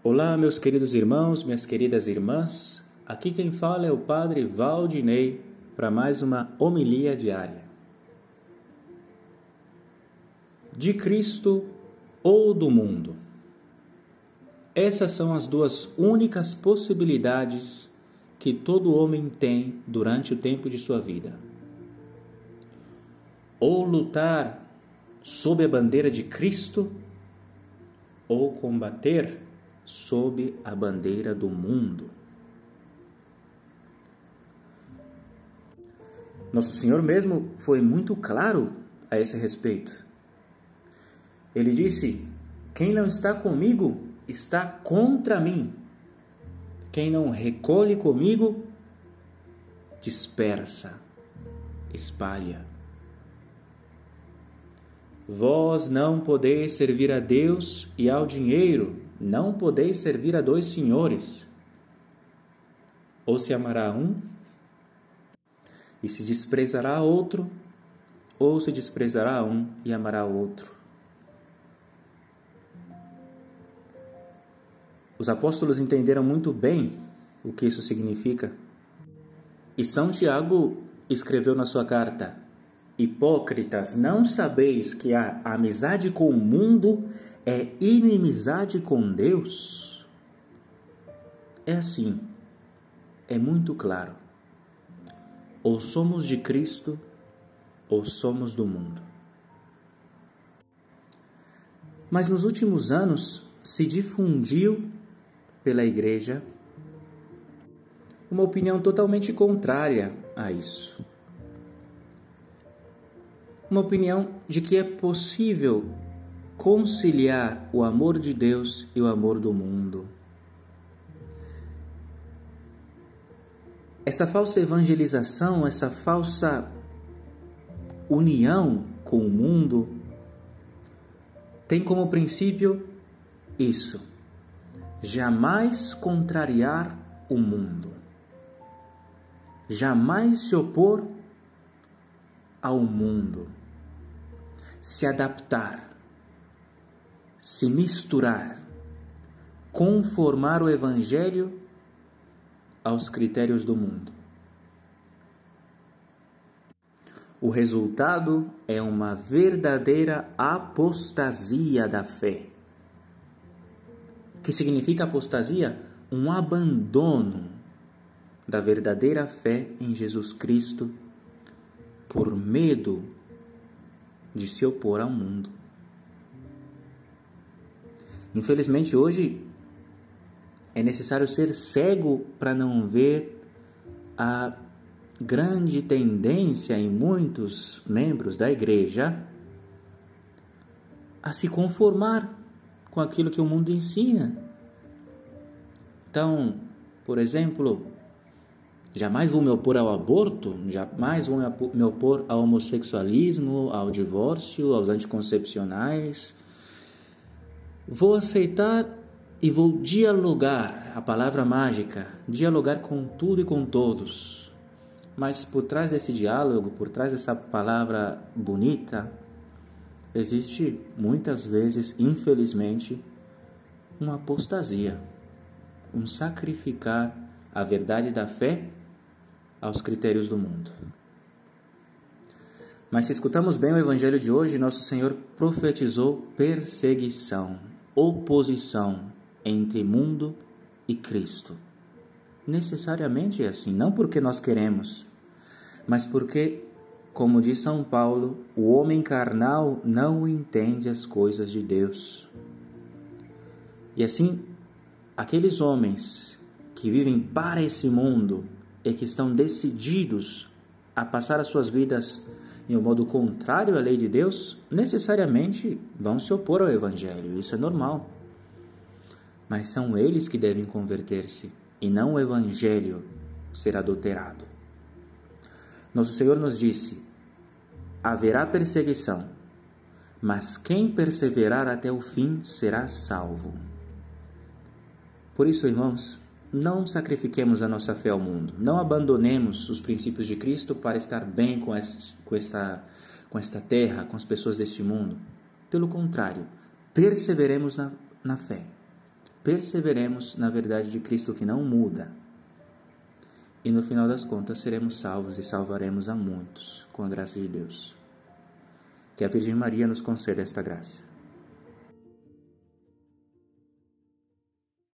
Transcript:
Olá, meus queridos irmãos, minhas queridas irmãs. Aqui quem fala é o Padre Valdinei para mais uma homilia diária. De Cristo ou do mundo? Essas são as duas únicas possibilidades que todo homem tem durante o tempo de sua vida. Ou lutar sob a bandeira de Cristo, ou combater sob a bandeira do mundo. Nosso Senhor mesmo foi muito claro a esse respeito. Ele disse: Quem não está comigo está contra mim. Quem não recolhe comigo, dispersa, espalha. Vós não podeis servir a Deus e ao dinheiro, não podeis servir a dois senhores. Ou se amará um e se desprezará outro, ou se desprezará um e amará outro. Os apóstolos entenderam muito bem o que isso significa. E São Tiago escreveu na sua carta: Hipócritas, não sabeis que a amizade com o mundo é inimizade com Deus? É assim, é muito claro. Ou somos de Cristo, ou somos do mundo. Mas nos últimos anos se difundiu pela Igreja uma opinião totalmente contrária a isso uma opinião de que é possível conciliar o amor de Deus e o amor do mundo. Essa falsa evangelização, essa falsa união com o mundo, tem como princípio isso: jamais contrariar o mundo, jamais se opor ao mundo. Se adaptar, se misturar, conformar o Evangelho aos critérios do mundo. O resultado é uma verdadeira apostasia da fé. Que significa apostasia? Um abandono da verdadeira fé em Jesus Cristo por medo de se opor ao mundo. Infelizmente, hoje é necessário ser cego para não ver a grande tendência em muitos membros da igreja a se conformar com aquilo que o mundo ensina. Então, por exemplo, Jamais vou me opor ao aborto, jamais vou me opor ao homossexualismo, ao divórcio, aos anticoncepcionais. Vou aceitar e vou dialogar a palavra mágica dialogar com tudo e com todos. Mas por trás desse diálogo, por trás dessa palavra bonita, existe muitas vezes, infelizmente, uma apostasia, um sacrificar a verdade da fé aos critérios do mundo. Mas se escutamos bem o evangelho de hoje, nosso Senhor profetizou perseguição, oposição entre mundo e Cristo. Necessariamente é assim, não porque nós queremos, mas porque, como diz São Paulo, o homem carnal não entende as coisas de Deus. E assim, aqueles homens que vivem para esse mundo, e que estão decididos a passar as suas vidas em um modo contrário à lei de Deus, necessariamente vão se opor ao Evangelho. Isso é normal. Mas são eles que devem converter-se e não o Evangelho ser adulterado. Nosso Senhor nos disse: haverá perseguição, mas quem perseverar até o fim será salvo. Por isso, irmãos, não sacrifiquemos a nossa fé ao mundo. Não abandonemos os princípios de Cristo para estar bem com, este, com, essa, com esta terra, com as pessoas deste mundo. Pelo contrário, perseveremos na, na fé. perseveremos na verdade de Cristo que não muda. E no final das contas seremos salvos e salvaremos a muitos, com a graça de Deus. Que a Virgem Maria nos conceda esta graça.